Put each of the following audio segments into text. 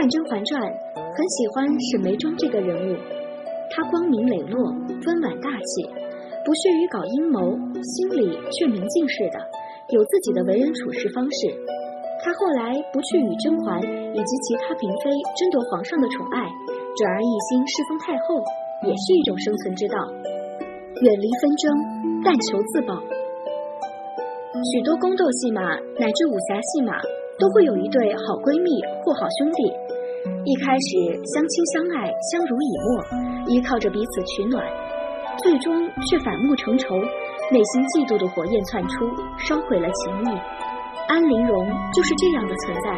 看《甄嬛传》，很喜欢沈眉庄这个人物。她光明磊落，温婉大气，不屑于搞阴谋，心里却明镜似的，有自己的为人处事方式。她后来不去与甄嬛以及其他嫔妃争夺皇上的宠爱，转而一心侍奉太后，也是一种生存之道。远离纷争，但求自保。许多宫斗戏码乃至武侠戏码，都会有一对好闺蜜或好兄弟。一开始相亲相爱，相濡以沫，依靠着彼此取暖，最终却反目成仇，内心嫉妒的火焰窜出，烧毁了情谊。安陵容就是这样的存在。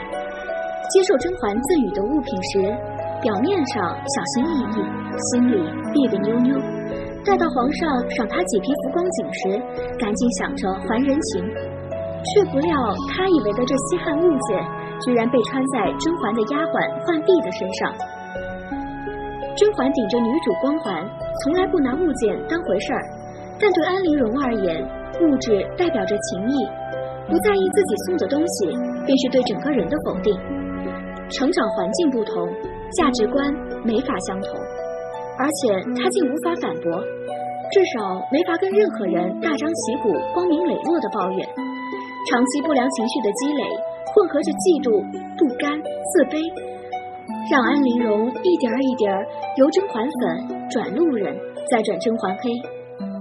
接受甄嬛赠予的物品时，表面上小心翼翼，心里别别扭扭；待到皇上赏她几匹浮光锦时，赶紧想着还人情，却不料他以为的这稀罕物件。居然被穿在甄嬛的丫鬟浣碧的身上。甄嬛顶着女主光环，从来不拿物件当回事儿，但对安陵容而言，物质代表着情谊，不在意自己送的东西，便是对整个人的否定。成长环境不同，价值观没法相同，而且她竟无法反驳，至少没法跟任何人大张旗鼓、光明磊落的抱怨。长期不良情绪的积累。混合着嫉妒、不甘、自卑，让安陵容一点儿一点儿由甄嬛粉转路人，再转甄嬛黑，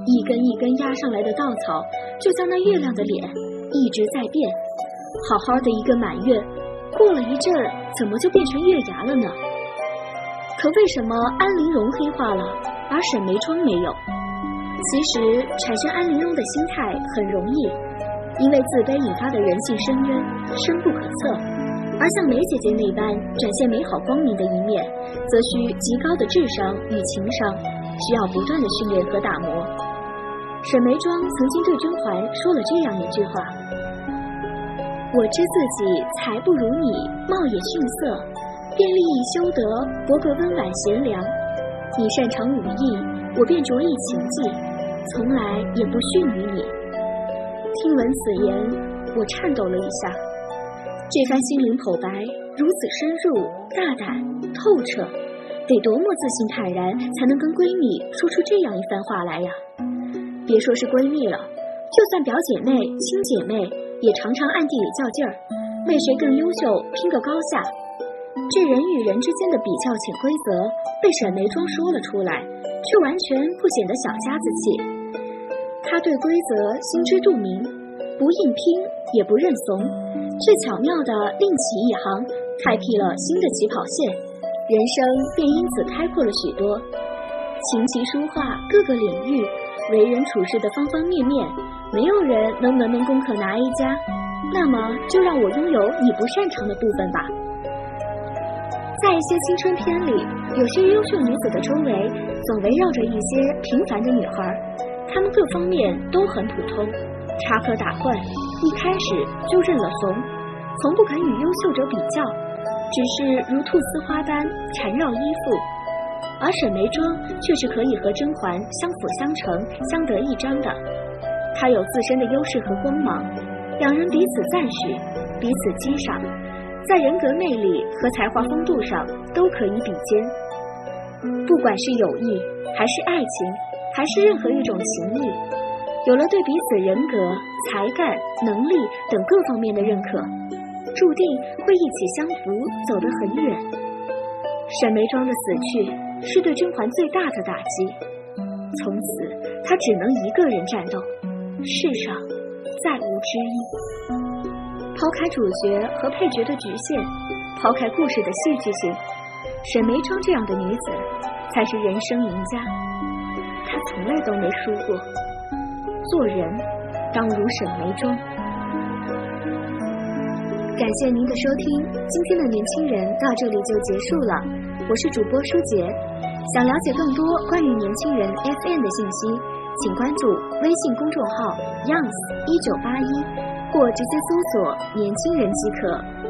一根一根压上来的稻草，就像那月亮的脸，一直在变。好好的一个满月，过了一阵，怎么就变成月牙了呢？可为什么安陵容黑化了，而沈眉庄没有？其实产生安陵容的心态很容易。因为自卑引发的人性深渊深不可测，而像梅姐姐那般展现美好光明的一面，则需极高的智商与情商，需要不断的训练和打磨。沈眉庄曾经对甄嬛说了这样一句话：“我知自己才不如你，貌也逊色，便利益修德，博个温婉贤良。你擅长武艺，我便着意情技，从来也不逊于你。”听闻此言，我颤抖了一下。这番心灵剖白如此深入、大胆、透彻，得多么自信坦然，才能跟闺蜜说出这样一番话来呀？别说是闺蜜了，就算表姐妹、亲姐妹，也常常暗地里较劲儿，为谁更优秀拼个高下。这人与人之间的比较潜规则，被沈眉庄说了出来，却完全不显得小家子气。他对规则心知肚明，不硬拼也不认怂，却巧妙地另起一行，开辟了新的起跑线，人生便因此开阔了许多。琴棋书画各个领域，为人处事的方方面面，没有人能门门功课拿 A 加。那么，就让我拥有你不擅长的部分吧。在一些青春片里，有些优秀女子的周围，总围绕着一些平凡的女孩。他们各方面都很普通，插科打诨，一开始就认了怂，从不肯与优秀者比较，只是如菟丝花般缠绕依附。而沈眉庄却是可以和甄嬛相辅相成、相得益彰的。她有自身的优势和光芒，两人彼此赞许，彼此欣赏，在人格魅力和才华风度上都可以比肩。不管是友谊还是爱情。还是任何一种情谊，有了对彼此人格、才干、能力等各方面的认可，注定会一起相扶，走得很远。沈眉庄的死去是对甄嬛最大的打击，从此她只能一个人战斗，世上再无知音。抛开主角和配角的局限，抛开故事的戏剧性，沈眉庄这样的女子才是人生赢家。从来都没输过。做人当如沈眉庄。感谢您的收听，今天的年轻人到这里就结束了。我是主播舒洁，想了解更多关于年轻人 FM 的信息，请关注微信公众号 youngs 一九八一，或直接搜索“年轻人”即可。